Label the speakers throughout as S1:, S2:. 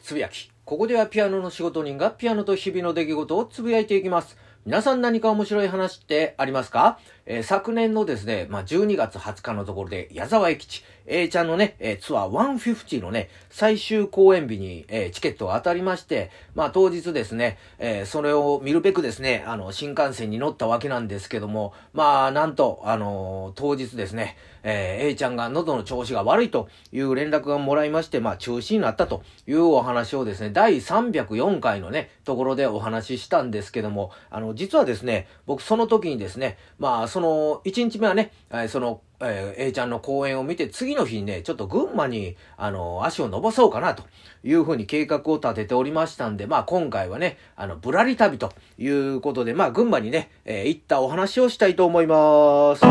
S1: つぶやき。ここではピアノの仕事人がピアノと日々の出来事をつぶやいていきます。皆さん何か面白い話ってありますか、えー、昨年のですね、まあ、12月20日のところで、矢沢永吉、A ちゃんのね、えー、ツアー150のね、最終公演日に、えー、チケットが当たりまして、まあ、当日ですね、えそれを見るべくですね、あの、新幹線に乗ったわけなんですけども、まあ、なんと、あの当日ですね、え A ちゃんが喉の調子が悪いという連絡がもらいまして、まあ、中止になったというお話をですね、第304回のね、ところでお話ししたんですけども、あの、実はですね、僕その時にですね、まあ、その、1日目はね、えその、えー、A ちゃんの公演を見て、次の日にね、ちょっと群馬に、あの、足を伸ばそうかな、というふうに計画を立てておりましたんで、まあ今回はね、あの、ぶらり旅ということで、まあ群馬にね、えー、行ったお話をしたいと思います。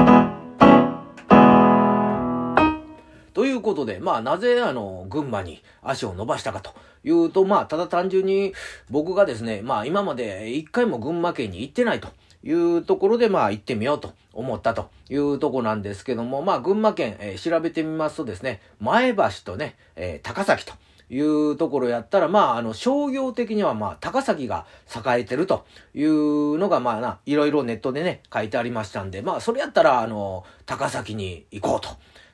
S1: ということで、まあなぜあの、群馬に足を伸ばしたかというと、まあただ単純に僕がですね、まあ今まで一回も群馬県に行ってないと。いうところで、まあ行ってみようと思ったというとこなんですけども、まあ群馬県、えー、調べてみますとですね、前橋とね、えー、高崎というところやったら、まああの商業的にはまあ高崎が栄えてるというのがまあな、いろいろネットでね、書いてありましたんで、まあそれやったらあの、高崎に行こうと。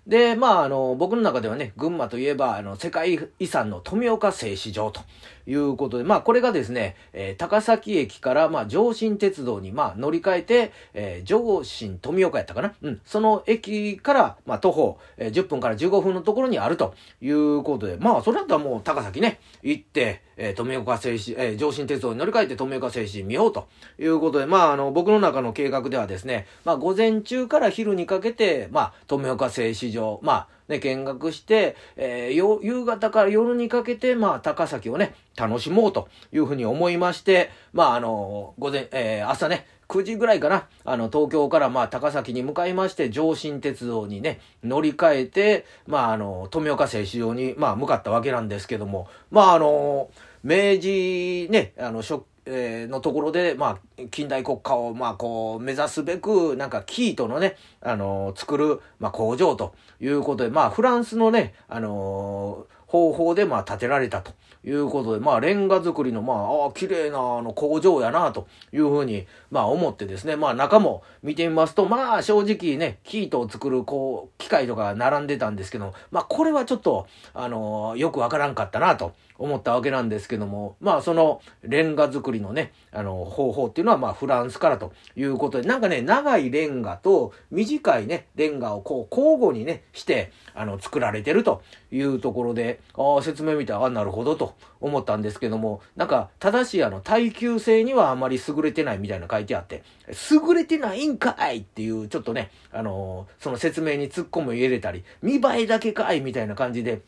S1: で、まあ、あの、僕の中ではね、群馬といえば、あの、世界遺産の富岡製糸場ということで、まあ、これがですね、えー、高崎駅から、まあ、上信鉄道に、まあ、乗り換えて、えー、上信富岡やったかな？うん。その駅から、まあ、徒歩、えー、10分から15分のところにあるということで、まあ、それだったらもう高崎ね、行って、えー、富岡製糸、えー、上信鉄道に乗り換えて富岡製糸見ようということで、まあ、あの、僕の中の計画ではですね、まあ、午前中から昼にかけて、まあ、富岡製糸場、まあ、ね、見学して、えー、夕方から夜にかけて、まあ、高崎をね、楽しもうというふうに思いまして、まあ、あの、午前、えー、朝ね、9時ぐらいかな、あの、東京からまあ、高崎に向かいまして、上信鉄道にね、乗り換えて、まあ、あの、富岡製糸場に、まあ、向かったわけなんですけども、まあ、あの、明治ね、あの、えー、のところで、まあ、近代国家を、まあ、こう、目指すべく、なんか、キートのね、あのー、作る、まあ、工場ということで、まあ、フランスのね、あのー方法でまあ建てられたということで、まあレンガ作りのまあ、ああ、綺麗なあの工場やなというふうにまあ思ってですね、まあ中も見てみますと、まあ正直ね、キートを作るこう、機械とか並んでたんですけど、まあこれはちょっと、あのよくわからんかったなと思ったわけなんですけども、まあそのレンガ作りのね、あの方法っていうのはまあフランスからということで、なんかね、長いレンガと短いね、レンガをこう交互にね、して、あの作られてるというところで、ああ、説明見て、ああ、なるほどと思ったんですけども、なんか、正しいあの、耐久性にはあまり優れてないみたいな書いてあって、優れてないんかいっていう、ちょっとね、あのー、その説明に突っ込む入れたり、見栄えだけかいみたいな感じで、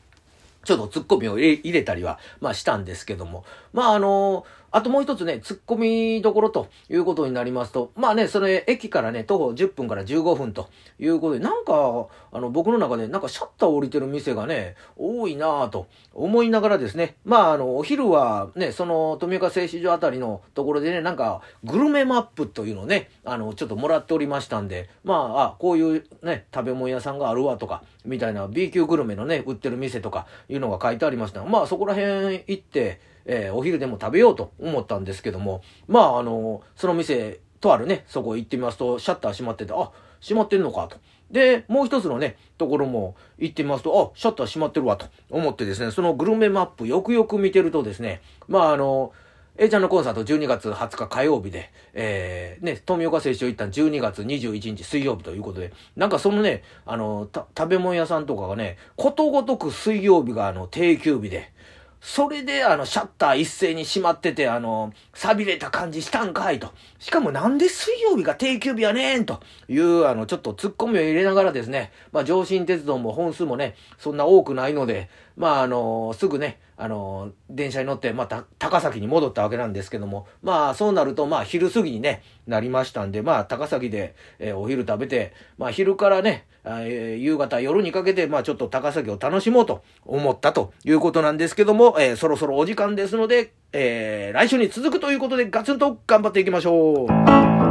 S1: ちょっとツッコミを入れたりは、まあしたんですけども。まああのあともう一つね、突っ込みどころということになりますと、まあね、それ、駅からね、徒歩10分から15分ということで、なんか、あの、僕の中で、なんかシャッター降りてる店がね、多いなぁと思いながらですね、まあ、あの、お昼はね、その、富岡製糸場あたりのところでね、なんか、グルメマップというのをね、あの、ちょっともらっておりましたんで、まあ、あ、こういうね、食べ物屋さんがあるわとか、みたいな B 級グルメのね、売ってる店とかいうのが書いてありました。まあ、そこら辺行って、えー、お昼でも食べようと思ったんですけども、まあ、あの、その店、とあるね、そこ行ってみますと、シャッター閉まってて、あ、閉まってんのかと。で、もう一つのね、ところも行ってみますと、あ、シャッター閉まってるわと思ってですね、そのグルメマップよくよく見てるとですね、まああの、A ちゃんのコンサート12月20日火曜日で、えー、ね、富岡製糸場行った12月21日水曜日ということで、なんかそのね、あの、食べ物屋さんとかがね、ことごとく水曜日があの定休日で、それで、あの、シャッター一斉に閉まってて、あの、錆びれた感じしたんかいと。しかもなんで水曜日が定休日やねんという、あの、ちょっと突っ込みを入れながらですね、まあ、上信鉄道も本数もね、そんな多くないので、まあ、あの、すぐね、あの、電車に乗って、また、高崎に戻ったわけなんですけども、まあ、そうなると、まあ、昼過ぎにね、なりましたんで、まあ、高崎で、えー、お昼食べて、まあ、昼からね、えー、夕方、夜にかけて、まあ、ちょっと高崎を楽しもうと思ったということなんですけども、えー、そろそろお時間ですので、えー、来週に続くということで、ガツンと頑張っていきましょう。